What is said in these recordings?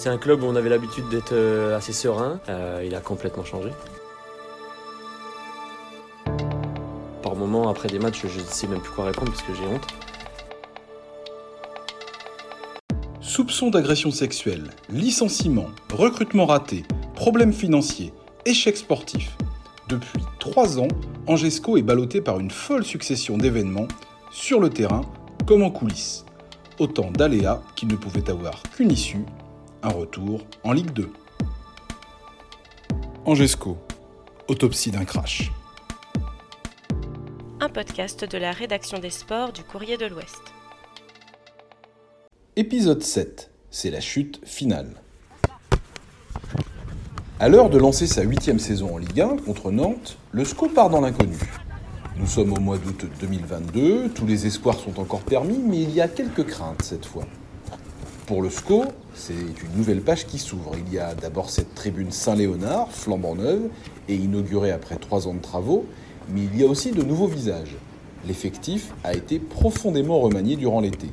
C'est un club où on avait l'habitude d'être euh, assez serein. Euh, il a complètement changé. Par moments, après des matchs, je ne sais même plus quoi répondre parce que j'ai honte. Soupçons d'agression sexuelle, licenciement, recrutement raté, problèmes financiers, échecs sportifs. Depuis trois ans, Angesco est ballotté par une folle succession d'événements, sur le terrain comme en coulisses. Autant d'aléas qui ne pouvaient avoir qu'une issue, un retour en Ligue 2. Angesco, autopsie d'un crash. Un podcast de la rédaction des sports du Courrier de l'Ouest. Épisode 7, c'est la chute finale. À l'heure de lancer sa huitième saison en Ligue 1 contre Nantes, le SCO part dans l'inconnu. Nous sommes au mois d'août 2022, tous les espoirs sont encore permis, mais il y a quelques craintes cette fois. Pour le SCO, c'est une nouvelle page qui s'ouvre. Il y a d'abord cette tribune Saint-Léonard, flambant neuve, et inaugurée après trois ans de travaux, mais il y a aussi de nouveaux visages. L'effectif a été profondément remanié durant l'été.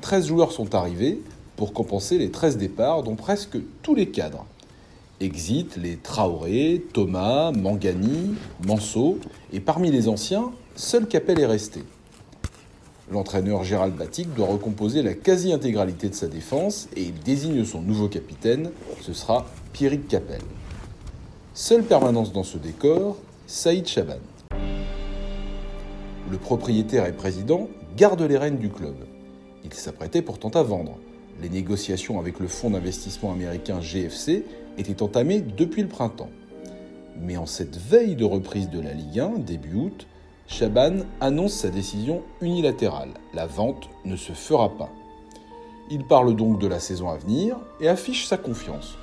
13 joueurs sont arrivés pour compenser les 13 départs, dont presque tous les cadres. Exit les Traoré, Thomas, Mangani, Manso, et parmi les anciens, seul Capel est resté. L'entraîneur Gérald Batic doit recomposer la quasi-intégralité de sa défense et il désigne son nouveau capitaine, ce sera Pierrick Capel. Seule permanence dans ce décor, Saïd Chaban. Le propriétaire et président garde les rênes du club. Il s'apprêtait pourtant à vendre. Les négociations avec le fonds d'investissement américain GFC était entamé depuis le printemps. Mais en cette veille de reprise de la Ligue 1, début août, Chaban annonce sa décision unilatérale. La vente ne se fera pas. Il parle donc de la saison à venir et affiche sa confiance.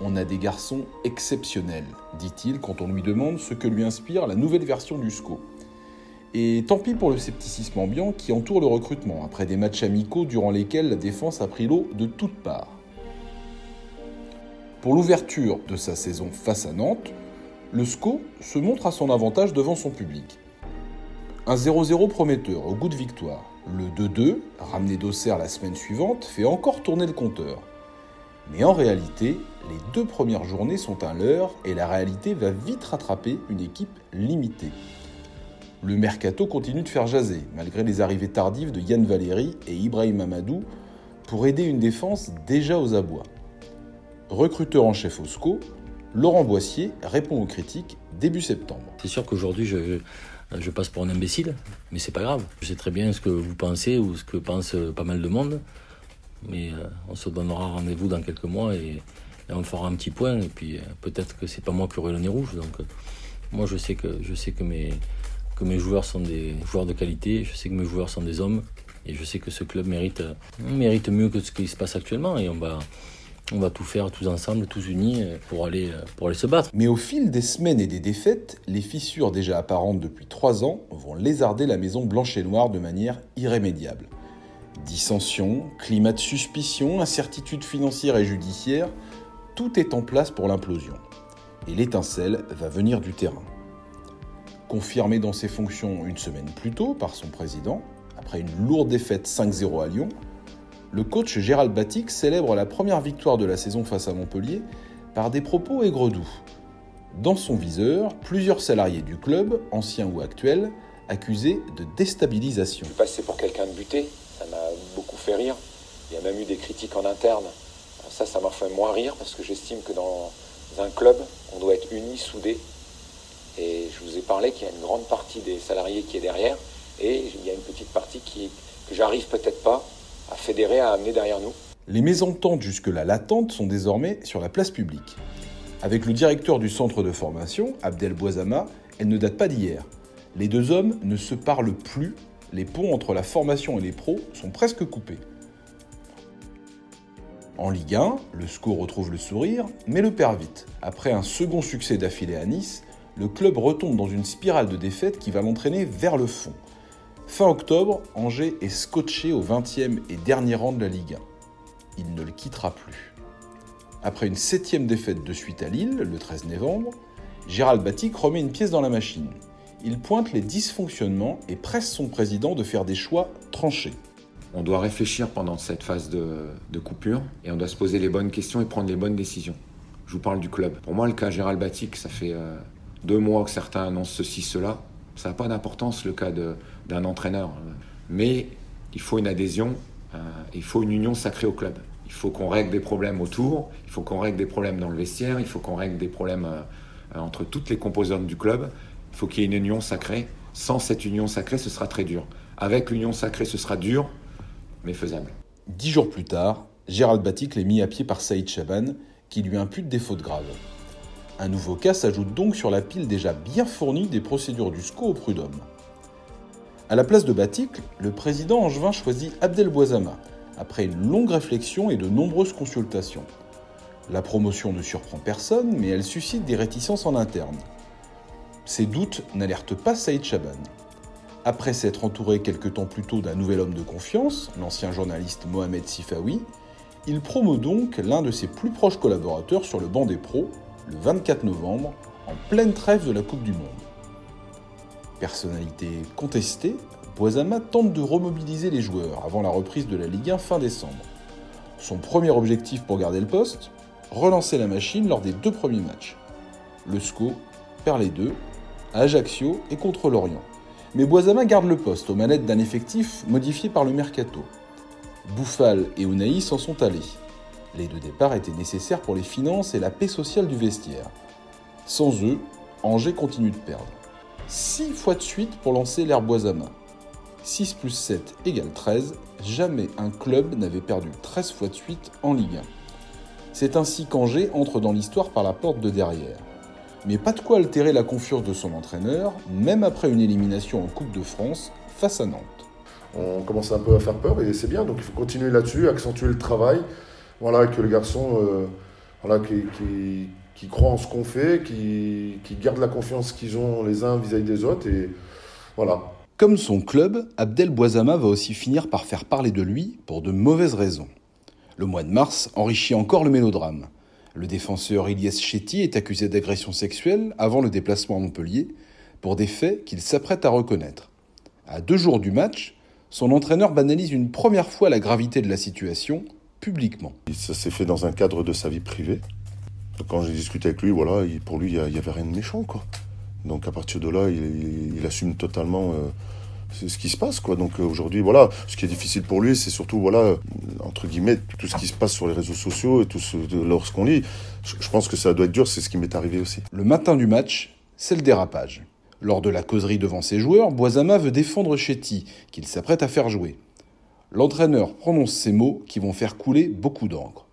On a des garçons exceptionnels, dit-il quand on lui demande ce que lui inspire la nouvelle version du SCO. Et tant pis pour le scepticisme ambiant qui entoure le recrutement, après des matchs amicaux durant lesquels la défense a pris l'eau de toutes parts. Pour l'ouverture de sa saison face à Nantes, le SCO se montre à son avantage devant son public. Un 0-0 prometteur au goût de victoire. Le 2-2, ramené d'Auxerre la semaine suivante, fait encore tourner le compteur. Mais en réalité, les deux premières journées sont un leurre et la réalité va vite rattraper une équipe limitée. Le mercato continue de faire jaser, malgré les arrivées tardives de Yann Valéry et Ibrahim Amadou, pour aider une défense déjà aux abois recruteur en chef au SCO, Laurent Boissier répond aux critiques début septembre. C'est sûr qu'aujourd'hui, je, je, passe pour un imbécile, mais c'est pas grave. Je sais très bien ce que vous pensez ou ce que pense pas mal de monde. Mais euh, on se donnera rendez-vous dans quelques mois et, on fera un petit point. Et puis euh, peut-être que c'est pas moi qui aurai le nez rouge. Donc euh, moi, je sais que, mes, joueurs sont des joueurs de qualité. Je sais que mes joueurs sont des hommes. Et je sais que ce club mérite, mérite mieux que ce qui se passe actuellement. Et on on va tout faire tous ensemble, tous unis, euh, pour aller, euh, pour aller se battre. Mais au fil des semaines et des défaites, les fissures déjà apparentes depuis trois ans vont lézarder la maison blanche et noire de manière irrémédiable. Dissensions, climat de suspicion, incertitude financière et judiciaire, tout est en place pour l'implosion. Et l'étincelle va venir du terrain. Confirmé dans ses fonctions une semaine plus tôt par son président, après une lourde défaite 5-0 à Lyon, le coach Gérald Batic célèbre la première victoire de la saison face à Montpellier par des propos aigre-doux. Dans son viseur, plusieurs salariés du club, anciens ou actuels, accusés de déstabilisation. Je suis passé pour quelqu'un de buté, ça m'a beaucoup fait rire. Il y a même eu des critiques en interne. Ça, ça m'a fait moins rire parce que j'estime que dans un club, on doit être unis, soudés. Et je vous ai parlé qu'il y a une grande partie des salariés qui est derrière et il y a une petite partie qui, que j'arrive peut-être pas à fédérer, à amener derrière nous. Les mésententes jusque-là latentes sont désormais sur la place publique. Avec le directeur du centre de formation, Abdel Boisama, elle ne date pas d'hier. Les deux hommes ne se parlent plus, les ponts entre la formation et les pros sont presque coupés. En Ligue 1, le SCO retrouve le sourire, mais le perd vite. Après un second succès d'affilée à Nice, le club retombe dans une spirale de défaites qui va l'entraîner vers le fond. Fin octobre, Angers est scotché au 20e et dernier rang de la Ligue 1. Il ne le quittera plus. Après une septième défaite de suite à Lille, le 13 novembre, Gérald Batic remet une pièce dans la machine. Il pointe les dysfonctionnements et presse son président de faire des choix tranchés. On doit réfléchir pendant cette phase de, coupure et on doit se poser les bonnes questions et prendre les bonnes décisions. Je vous parle du club. Pour moi, le cas Gérald Batic, ça fait euh, deux mois que certains annoncent ceci, cela. Ça n'a pas d'importance le cas d'un entraîneur. Mais il faut une adhésion, euh, il faut une union sacrée au club. Il faut qu'on règle des problèmes autour, il faut qu'on règle des problèmes dans le vestiaire, il faut qu'on règle des problèmes euh, entre toutes les composantes du club. Il faut qu'il y ait une union sacrée. Sans cette union sacrée, ce sera très dur. Avec l'union sacrée, ce sera dur, mais faisable. Dix jours plus tard, Gérald Batic est mis à pied par Saïd Chaban, qui lui impute des fautes graves. Un nouveau cas s'ajoute donc sur la pile déjà bien fournie des procédures du SCO au prud'homme. À la place de Batik, le président angevin choisit Abdel Boisama, après une longue réflexion et de nombreuses consultations. La promotion ne surprend personne, mais elle suscite des réticences en interne. Ces doutes n'alertent pas Saïd Chaban. Après s'être entouré quelque temps plus tôt d'un nouvel homme de confiance, l'ancien journaliste Mohamed Sifawi, il promeut donc l'un de ses plus proches collaborateurs sur le banc des pros, le 24 novembre, en pleine trêve de la Coupe du Monde. Personnalité contestée, Boisama tente de remobiliser les joueurs avant la reprise de la Ligue 1 fin décembre. Son premier objectif pour garder le poste Relancer la machine lors des deux premiers matchs. Le SCO perd les deux, à Ajaccio et contre l'Orient. Mais Boisama garde le poste aux manettes d'un effectif modifié par le mercato. Bouffal et Unai s'en sont allés. Les deux départs étaient nécessaires pour les finances et la paix sociale du vestiaire. Sans eux, Angers continue de perdre. 6 fois de suite pour lancer l'air Boisama. 6 plus 7 égale 13, jamais un club n'avait perdu 13 fois de suite en Ligue 1. C'est ainsi qu'Angers entre dans l'histoire par la porte de derrière. Mais pas de quoi altérer la confiance de son entraîneur, même après une élimination en Coupe de France face à Nantes. On commence un peu à faire peur et c'est bien, donc il faut continuer là-dessus, accentuer le travail, voilà, que les garçons euh, voilà, qui, qui croient en ce qu'on fait, qui, qui, gardent la confiance qu'ils ont les uns vis-à-vis des autres. Et voilà. Comme son club, Abdel Boisama va aussi finir par faire parler de lui pour de mauvaises raisons. Le mois de mars enrichit encore le mélodrame. Le défenseur Ilyes Chetty est accusé d'agression sexuelle avant le déplacement à Montpellier pour des faits qu'il s'apprête à reconnaître. À deux jours du match, son entraîneur banalise une première fois la gravité de la situation Ça s'est fait dans un cadre de sa vie privée. Quand j'ai discuté avec lui, voilà, pour lui, il n'y avait rien de méchant, quoi. Donc à partir de là, il, assume totalement euh, ce qui se passe, quoi. Donc euh, aujourd'hui, voilà, ce qui est difficile pour lui, c'est surtout, voilà, entre guillemets, tout ce qui se passe sur les réseaux sociaux et tout ce, lorsqu'on lit. Je, pense que ça doit être dur, c'est ce qui m'est arrivé aussi. Le matin du match, c'est le dérapage. Lors de la causerie devant ses joueurs, Boisama veut défendre Chetty, qu'il s'apprête à faire jouer. L'entraîneur prononce ces mots qui vont faire couler beaucoup d'encre.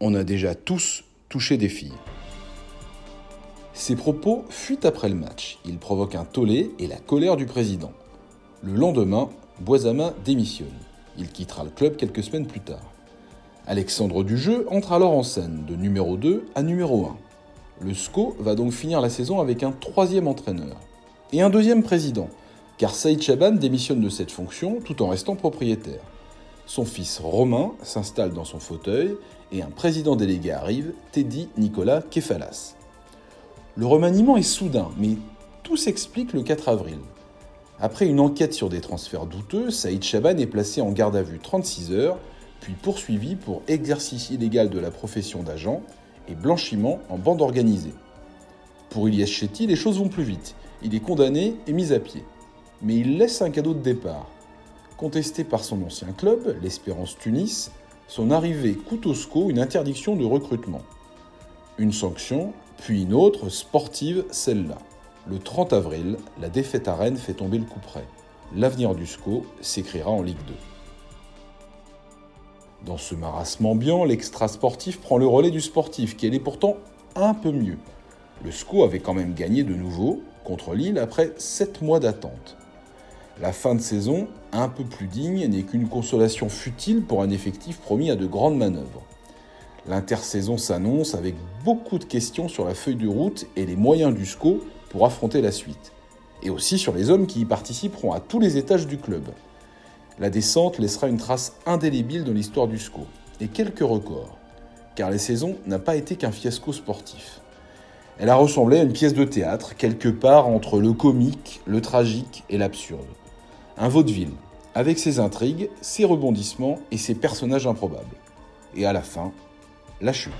On a déjà tous toucher des filles. Ces propos fuient après le match. Ils provoquent un tollé et la colère du président. Le lendemain, Boisama démissionne. Il quittera le club quelques semaines plus tard. Alexandre Dujeu entre alors en scène, de numéro 2 à numéro 1. Le SCO va donc finir la saison avec un troisième entraîneur. Et un deuxième président, car Saïd Chaban démissionne de cette fonction tout en restant propriétaire. Son fils Romain s'installe dans son fauteuil et un président délégué arrive, Teddy Nicolas Kefalas. Le remaniement est soudain, mais tout s'explique le 4 avril. Après une enquête sur des transferts douteux, Saïd Chaban est placé en garde à vue 36 heures, puis poursuivi pour exercice illégal de la profession d'agent et blanchiment en bande organisée. Pour Ilyes Chetty, les choses vont plus vite. Il est condamné et mis à pied. Mais il laisse un cadeau de départ. Contesté par son ancien club, l'Espérance Tunis, son arrivée coûte au SCO une interdiction de recrutement. Une sanction, puis une autre, sportive, celle-là. Le 30 avril, la défaite à Rennes fait tomber le coup près. L'avenir du SCO s'écrira en Ligue 2. Dans ce marasme ambiant, l'extra sportif prend le relais du sportif, qui allait pourtant un peu mieux. Le SCO avait quand même gagné de nouveau contre Lille après 7 mois d'attente. La fin de saison, un peu plus digne, n'est qu'une consolation futile pour un effectif promis à de grandes manœuvres. L'intersaison s'annonce avec beaucoup de questions sur la feuille de route et les moyens du SCO pour affronter la suite. Et aussi sur les hommes qui y participeront à tous les étages du club. La descente laissera une trace indélébile dans l'histoire du SCO, et quelques records, car la saison n'a pas été qu'un fiasco sportif. Elle a ressemblé à une pièce de théâtre, quelque part entre le comique, le tragique et l'absurde. Un vaudeville, avec ses intrigues, ses rebondissements et ses personnages improbables. Et à la fin, la chute.